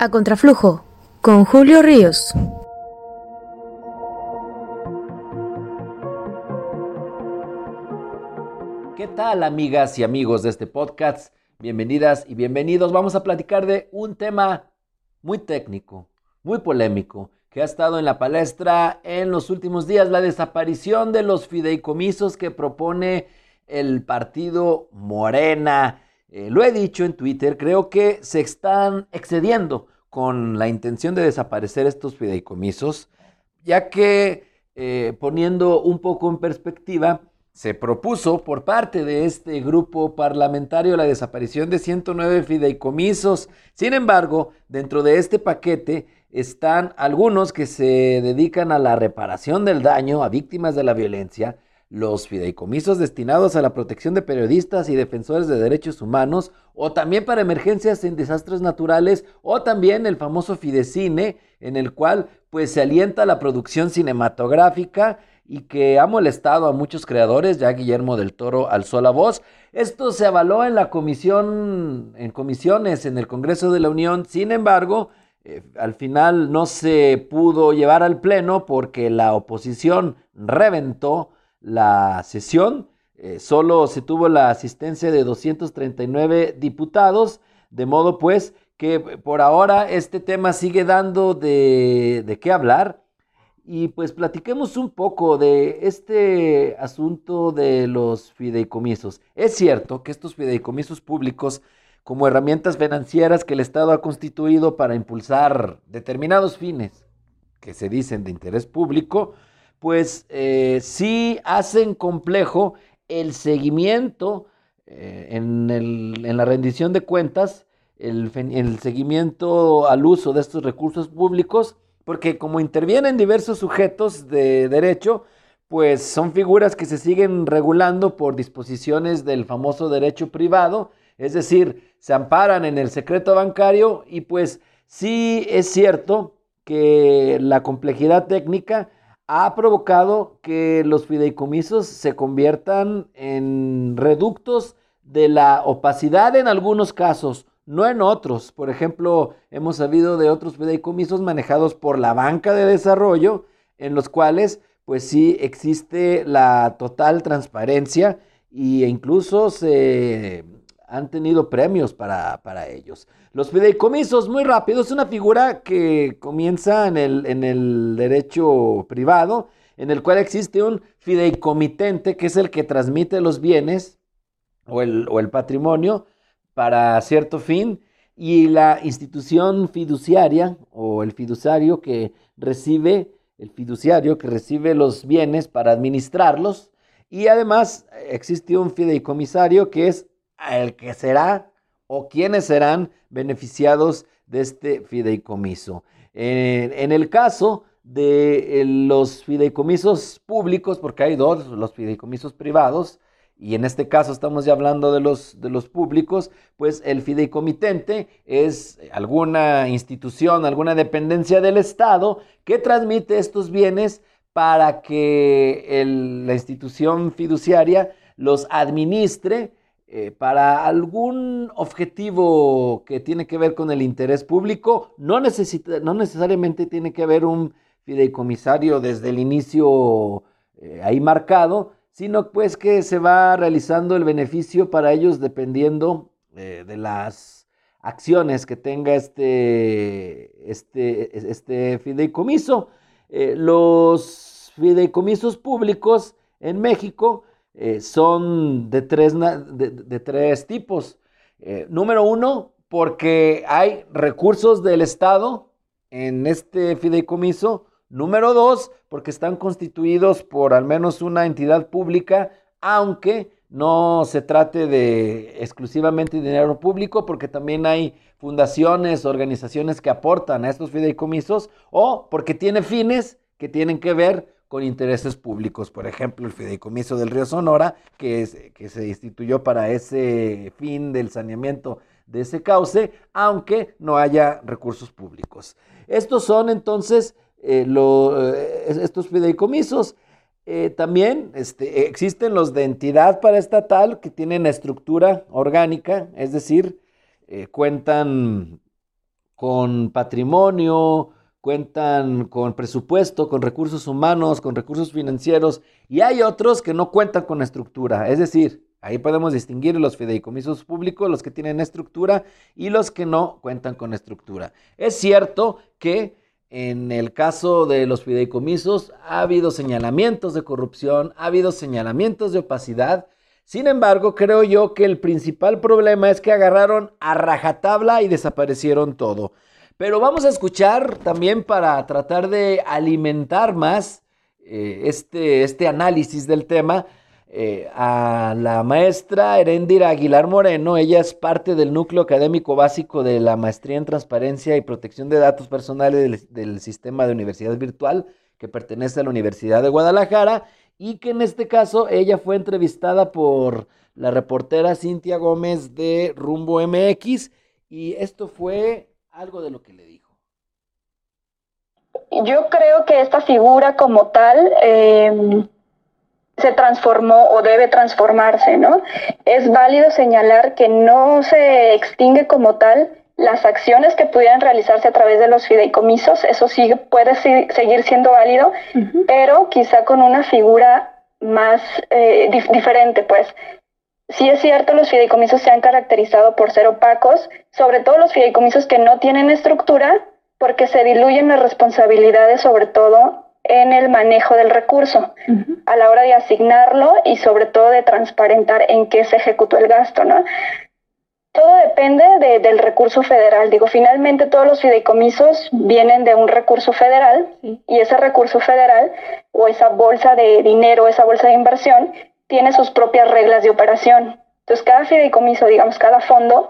A Contraflujo, con Julio Ríos. ¿Qué tal amigas y amigos de este podcast? Bienvenidas y bienvenidos. Vamos a platicar de un tema muy técnico, muy polémico, que ha estado en la palestra en los últimos días, la desaparición de los fideicomisos que propone el partido Morena eh, lo he dicho en Twitter, creo que se están excediendo con la intención de desaparecer estos fideicomisos, ya que eh, poniendo un poco en perspectiva, se propuso por parte de este grupo parlamentario la desaparición de 109 fideicomisos. Sin embargo, dentro de este paquete están algunos que se dedican a la reparación del daño a víctimas de la violencia, los fideicomisos destinados a la protección de periodistas y defensores de derechos humanos, o también para emergencias en desastres naturales, o también el famoso Fidecine, en el cual pues se alienta la producción cinematográfica y que ha molestado a muchos creadores, ya Guillermo del Toro alzó la voz. Esto se avaló en la comisión, en comisiones en el Congreso de la Unión, sin embargo, eh, al final no se pudo llevar al Pleno porque la oposición reventó la sesión. Eh, solo se tuvo la asistencia de 239 diputados, de modo pues que por ahora este tema sigue dando de, de qué hablar. Y pues platiquemos un poco de este asunto de los fideicomisos. Es cierto que estos fideicomisos públicos, como herramientas financieras que el Estado ha constituido para impulsar determinados fines que se dicen de interés público, pues eh, sí hacen complejo el seguimiento eh, en, la rendición de cuentas, el, el seguimiento al uso de estos recursos públicos, porque como intervienen diversos sujetos de derecho, pues son figuras que se siguen regulando por disposiciones del famoso derecho privado, es decir, se amparan en el secreto bancario y pues sí es cierto que la complejidad técnica ha provocado que los fideicomisos se conviertan en reductos de la opacidad en algunos casos, no en otros. Por ejemplo, hemos sabido de otros fideicomisos manejados por la banca de desarrollo, en los cuales pues sí existe la total transparencia e incluso se han tenido premios para, ellos. Los fideicomisos, muy rápido, es una figura que comienza en el, en el derecho privado, en el cual existe un fideicomitente, que es el que transmite los bienes o el, o el patrimonio para cierto fin, y la institución fiduciaria o el fiduciario que recibe, el fiduciario que recibe los bienes para administrarlos, y además existe un fideicomisario que es el que será o quienes serán beneficiados de este fideicomiso. En, el caso de eh, los fideicomisos públicos, porque hay dos, los fideicomisos privados, y en este caso estamos ya hablando de los, de los públicos, pues el fideicomitente es alguna institución, alguna dependencia del Estado que transmite estos bienes para que la institución fiduciaria los administre eh, para algún objetivo que tiene que ver con el interés público, no, necesita, no necesariamente tiene que haber un fideicomisario desde el inicio eh, ahí marcado, sino pues que se va realizando el beneficio para ellos dependiendo eh, de las acciones que tenga este, este, este fideicomiso. los fideicomisos públicos en México eh, son de tres, de, tres tipos. Eh, número uno, porque hay recursos del Estado en este fideicomiso. Número dos, porque están constituidos por al menos una entidad pública, aunque no se trate de exclusivamente dinero público, porque también hay fundaciones, organizaciones que aportan a estos fideicomisos, o porque tiene fines que tienen que ver con intereses públicos. Por ejemplo, el fideicomiso del río Sonora, que, se instituyó para ese fin del saneamiento de ese cauce, aunque no haya recursos públicos. Estos son entonces eh, eh, estos fideicomisos. Eh, también este, existen los de entidad paraestatal que tienen estructura orgánica, es decir, cuentan con patrimonio, cuentan con presupuesto, con recursos humanos, con recursos financieros, y hay otros que no cuentan con estructura. Es decir, ahí podemos distinguir los fideicomisos públicos, los que tienen estructura y los que no cuentan con estructura. Es cierto que en el caso de los fideicomisos ha habido señalamientos de corrupción, ha habido señalamientos de opacidad. Sin embargo, creo yo que el principal problema es que agarraron a rajatabla y desaparecieron todo. Pero vamos a escuchar también para tratar de alimentar más eh, este, este análisis del tema eh, a la maestra Herendira Aguilar Moreno. Ella es parte del núcleo académico básico de la maestría en transparencia y protección de datos personales del, sistema de universidad virtual que pertenece a la Universidad de Guadalajara y que en este caso ella fue entrevistada por la reportera Cintia Gómez de Rumbo MX y esto fue algo de lo que le dijo. Yo creo que esta figura como tal em, se transformó o debe transformarse, ¿no? Es válido señalar que no se extingue como tal las acciones que pudieran realizarse a través de los fideicomisos, eso sí puede seguir siendo válido, pero quizá con una figura más eh, diferente, pues Sí es cierto, los fideicomisos se han caracterizado por ser opacos, sobre todo los fideicomisos que no tienen estructura, porque se diluyen las responsabilidades, sobre todo en el manejo del recurso, a la hora de asignarlo y sobre todo de transparentar en qué se ejecutó el gasto, ¿no? Todo depende del recurso federal. Digo, finalmente todos los fideicomisos vienen de un recurso federal y ese recurso federal o esa bolsa de dinero, esa bolsa de inversión, tiene sus propias reglas de operación. Entonces, cada fideicomiso, digamos, cada fondo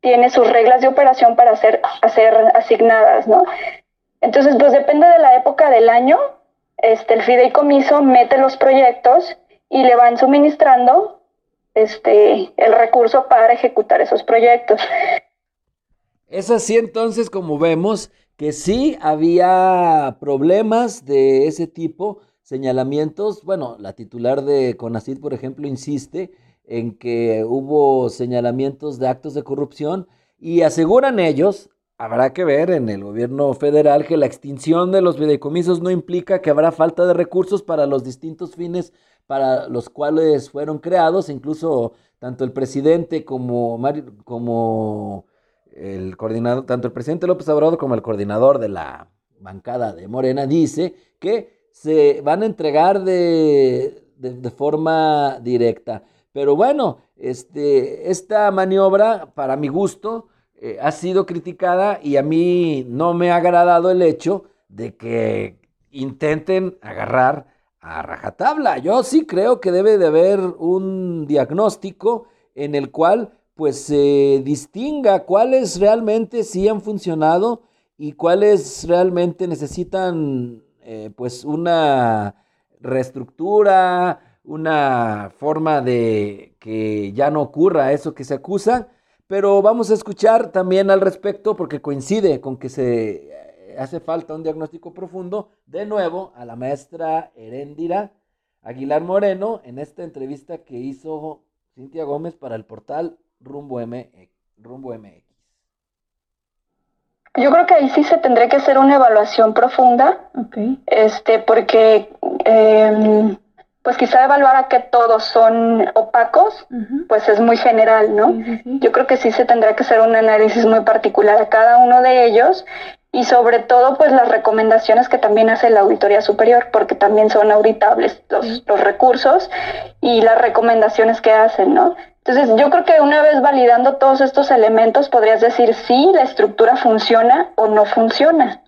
tiene sus reglas de operación para ser, hacer asignadas, ¿no? Entonces, pues depende de la época del año, este, el fideicomiso mete los proyectos y le van suministrando este, el recurso para ejecutar esos proyectos. Es así entonces como vemos que sí había problemas de ese tipo, señalamientos, bueno, la titular de CONACID, por ejemplo, insiste en que hubo señalamientos de actos de corrupción y aseguran ellos, habrá que ver en el gobierno federal que la extinción de los fideicomisos no implica que habrá falta de recursos para los distintos fines para los cuales fueron creados, incluso tanto el presidente como, como el coordinador, tanto el presidente López Obrador como el coordinador de la bancada de Morena dice que se van a entregar de, forma directa. Pero bueno, este, esta maniobra, para mi gusto, eh, ha sido criticada y a mí no me ha agradado el hecho de que intenten agarrar a rajatabla. Yo sí creo que debe de haber un diagnóstico en el cual pues se distinga cuáles realmente sí han funcionado y cuáles realmente necesitan eh, pues una reestructura, una forma de que ya no ocurra eso que se acusa, pero vamos a escuchar también al respecto porque coincide con que se eh, hace falta un diagnóstico profundo, de nuevo a la maestra Heréndira Aguilar Moreno en esta entrevista que hizo Cintia Gómez para el portal Rumbo, M, Rumbo MX. Yo creo que ahí sí se tendría que hacer una evaluación profunda, este, porque em, pues quizá evaluar a que todos son opacos, pues es muy general, ¿no? Yo creo que sí se tendrá que hacer un análisis muy particular a cada uno de ellos y sobre todo pues las recomendaciones que también hace la Auditoría Superior, porque también son auditables los, los recursos y las recomendaciones que hacen, ¿no? Entonces, yo creo que una vez validando todos estos elementos, podrías decir si la estructura funciona o no funciona.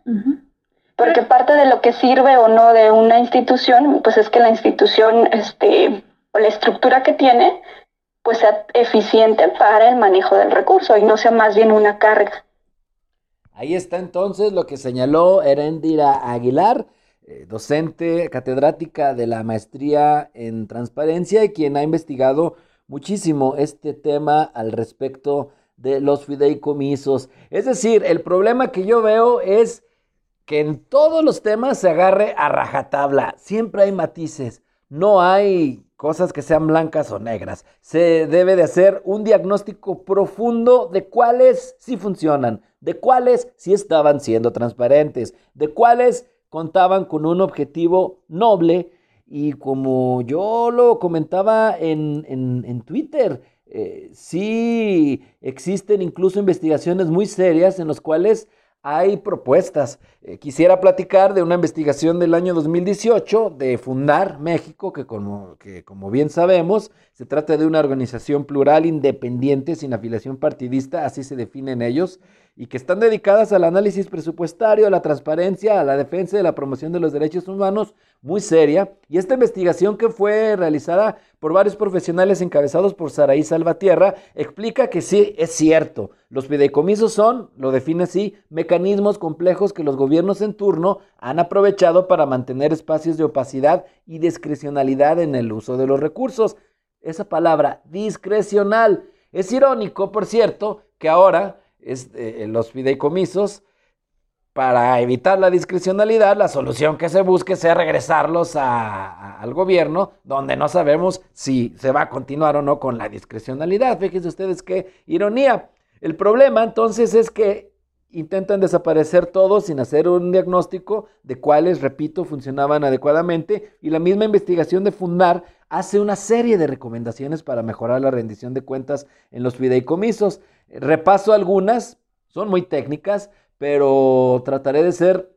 Porque parte de lo que sirve o no de una institución, pues es que la institución, este, o la estructura que tiene, pues sea eficiente para el manejo del recurso y no sea más bien una carga. Ahí está entonces lo que señaló Erendira Aguilar, eh, docente catedrática de la maestría en transparencia y quien ha investigado muchísimo este tema al respecto de los fideicomisos. Es decir, el problema que yo veo es que en todos los temas se agarre a rajatabla. Siempre hay matices. No hay cosas que sean blancas o negras. Se debe de hacer un diagnóstico profundo de cuáles sí funcionan, de cuáles sí estaban siendo transparentes, de cuáles contaban con un objetivo noble y como yo lo comentaba en, en, Twitter, eh, sí existen incluso investigaciones muy serias en las cuales hay propuestas. Eh, quisiera platicar de una investigación del año 2018 de Fundar México, que como, que como bien sabemos, se trata de una organización plural independiente sin afiliación partidista, así se definen ellos, y que están dedicadas al análisis presupuestario, a la transparencia, a la defensa y a la promoción de los derechos humanos, muy seria. Y esta investigación que fue realizada por varios profesionales encabezados por Saraí Salvatierra explica que sí, es cierto. Los fideicomisos son, lo define así, mecanismos complejos que los gobiernos en turno han aprovechado para mantener espacios de opacidad y discrecionalidad en el uso de los recursos. Esa palabra, discrecional. Es irónico, por cierto, que ahora es, eh, los fideicomisos, para evitar la discrecionalidad, la solución que se busque sea regresarlos al gobierno, donde no sabemos si se va a continuar o no con la discrecionalidad. Fíjense ustedes qué ironía. El problema entonces es que intentan desaparecer todos sin hacer un diagnóstico de cuáles, repito, funcionaban adecuadamente y la misma investigación de Fundar hace una serie de recomendaciones para mejorar la rendición de cuentas en los fideicomisos. Repaso algunas, son muy técnicas, pero trataré de ser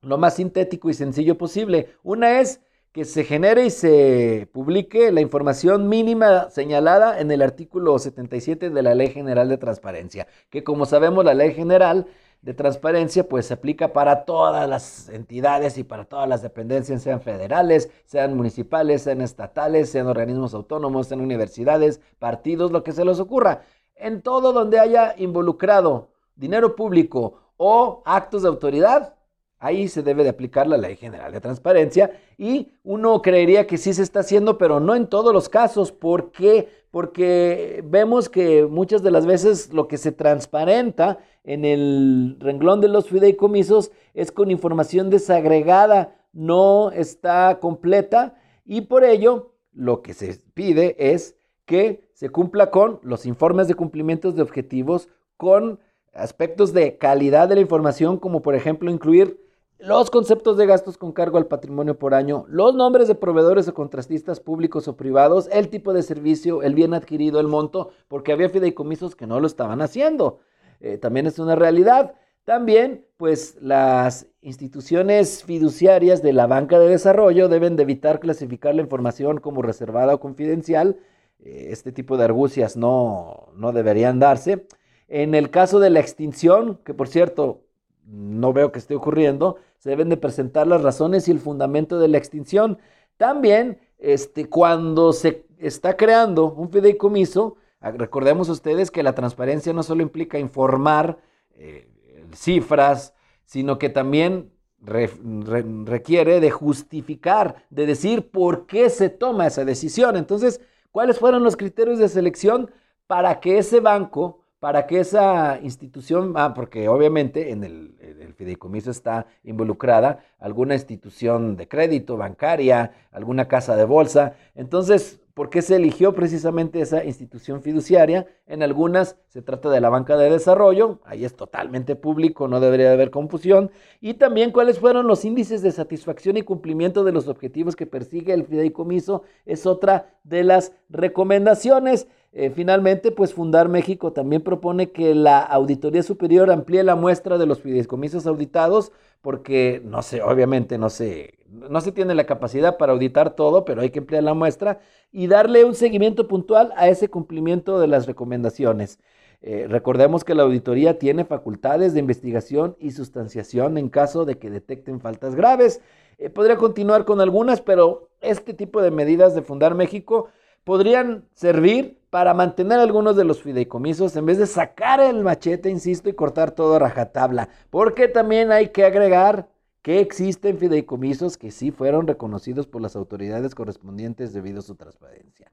lo más sintético y sencillo posible. Una es que se genere y se publique la información mínima señalada en el artículo 77 de la Ley General de Transparencia, que como sabemos la Ley General de Transparencia pues se aplica para todas las entidades y para todas las dependencias, sean federales, sean municipales, sean estatales, sean organismos autónomos, sean universidades, partidos, lo que se les ocurra. En todo donde haya involucrado dinero público o actos de autoridad, ahí se debe de aplicar la Ley General de Transparencia y uno creería que sí se está haciendo, pero no en todos los casos. ¿Por qué? Porque vemos que muchas de las veces lo que se transparenta en el renglón de los fideicomisos es con información desagregada, no está completa y por ello lo que se pide es que se cumpla con los informes de cumplimientos de objetivos, con aspectos de calidad de la información, como por ejemplo incluir los conceptos de gastos con cargo al patrimonio por año, los nombres de proveedores o contrastistas públicos o privados, el tipo de servicio, el bien adquirido, el monto, porque había fideicomisos que no lo estaban haciendo. Eh, también es una realidad. También, pues las instituciones fiduciarias de la banca de desarrollo deben de evitar clasificar la información como reservada o confidencial. Eh, este tipo de argucias no, no deberían darse. En el caso de la extinción, que por cierto no veo que esté ocurriendo, se deben de presentar las razones y el fundamento de la extinción. También, este, cuando se está creando un fideicomiso, ah, recordemos ustedes que la transparencia no solo implica informar eh, cifras, sino que también requiere de justificar, de decir por qué se toma esa decisión. Entonces, ¿cuáles fueron los criterios de selección para que ese banco para que esa institución, ah, porque obviamente en el, fideicomiso está involucrada alguna institución de crédito, bancaria, alguna casa de bolsa. Entonces, ¿por qué se eligió precisamente esa institución fiduciaria? En algunas se trata de la banca de desarrollo, ahí es totalmente público, no debería haber confusión. Y también cuáles fueron los índices de satisfacción y cumplimiento de los objetivos que persigue el fideicomiso, es otra de las recomendaciones. Eh, finalmente, pues Fundar México también propone que la Auditoría Superior amplíe la muestra de los fideicomisos auditados, porque no sé, obviamente no se, no se tiene la capacidad para auditar todo, pero hay que ampliar la muestra y darle un seguimiento puntual a ese cumplimiento de las recomendaciones. Eh, recordemos que la auditoría tiene facultades de investigación y sustanciación en caso de que detecten faltas graves. Eh, podría continuar con algunas, pero este tipo de medidas de Fundar México podrían servir para mantener algunos de los fideicomisos en vez de sacar el machete, insisto, y cortar todo a rajatabla. Porque también hay que agregar que existen fideicomisos que sí fueron reconocidos por las autoridades correspondientes debido a su transparencia.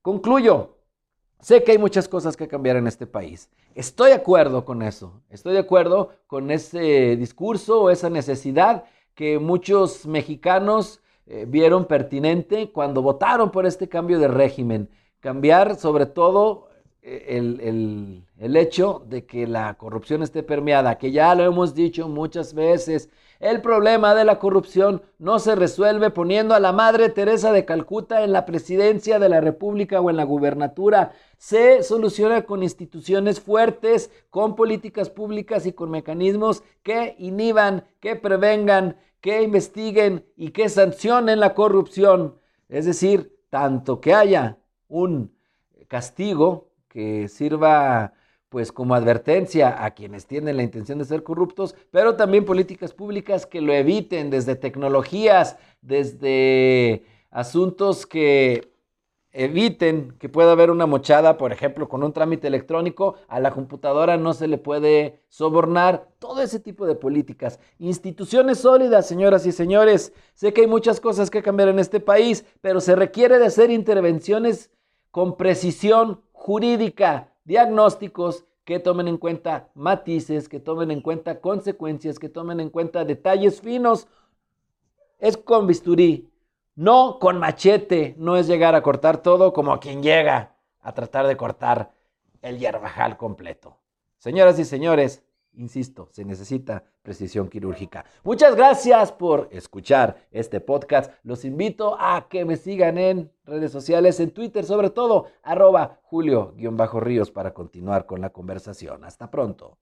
Concluyo. Sé que hay muchas cosas que cambiar en este país. Estoy de acuerdo con eso. Estoy de acuerdo con ese discurso o esa necesidad que muchos mexicanos eh, vieron pertinente cuando votaron por este cambio de régimen. Cambiar sobre todo eh, el, el, hecho de que la corrupción esté permeada, que ya lo hemos dicho muchas veces. El problema de la corrupción no se resuelve poniendo a la Madre Teresa de Calcuta en la presidencia de la República o en la gubernatura. Se soluciona con instituciones fuertes, con políticas públicas y con mecanismos que inhiban, que prevengan, que investiguen y que sancionen la corrupción. Es decir, tanto que haya un castigo que sirva pues como advertencia a quienes tienen la intención de ser corruptos, pero también políticas públicas que lo eviten desde tecnologías, desde asuntos que eviten que pueda haber una mochada, por ejemplo, con un trámite electrónico, a la computadora no se le puede sobornar, todo ese tipo de políticas. Instituciones sólidas, señoras y señores. Sé que hay muchas cosas que cambiar en este país, pero se requiere de hacer intervenciones con precisión jurídica, diagnósticos que tomen en cuenta matices, que tomen en cuenta consecuencias, que tomen en cuenta detalles finos. Es con bisturí, no con machete, no es llegar a cortar todo como quien llega a tratar de cortar el yerbajal completo. Señoras y señores, Insisto, se necesita precisión quirúrgica. Muchas gracias por escuchar este podcast. Los invito a que me sigan en redes sociales, en Twitter, sobre todo, arroba Julio-Ríos para continuar con la conversación. Hasta pronto.